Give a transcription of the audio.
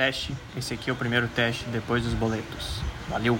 teste. Esse aqui é o primeiro teste depois dos boletos. Valeu!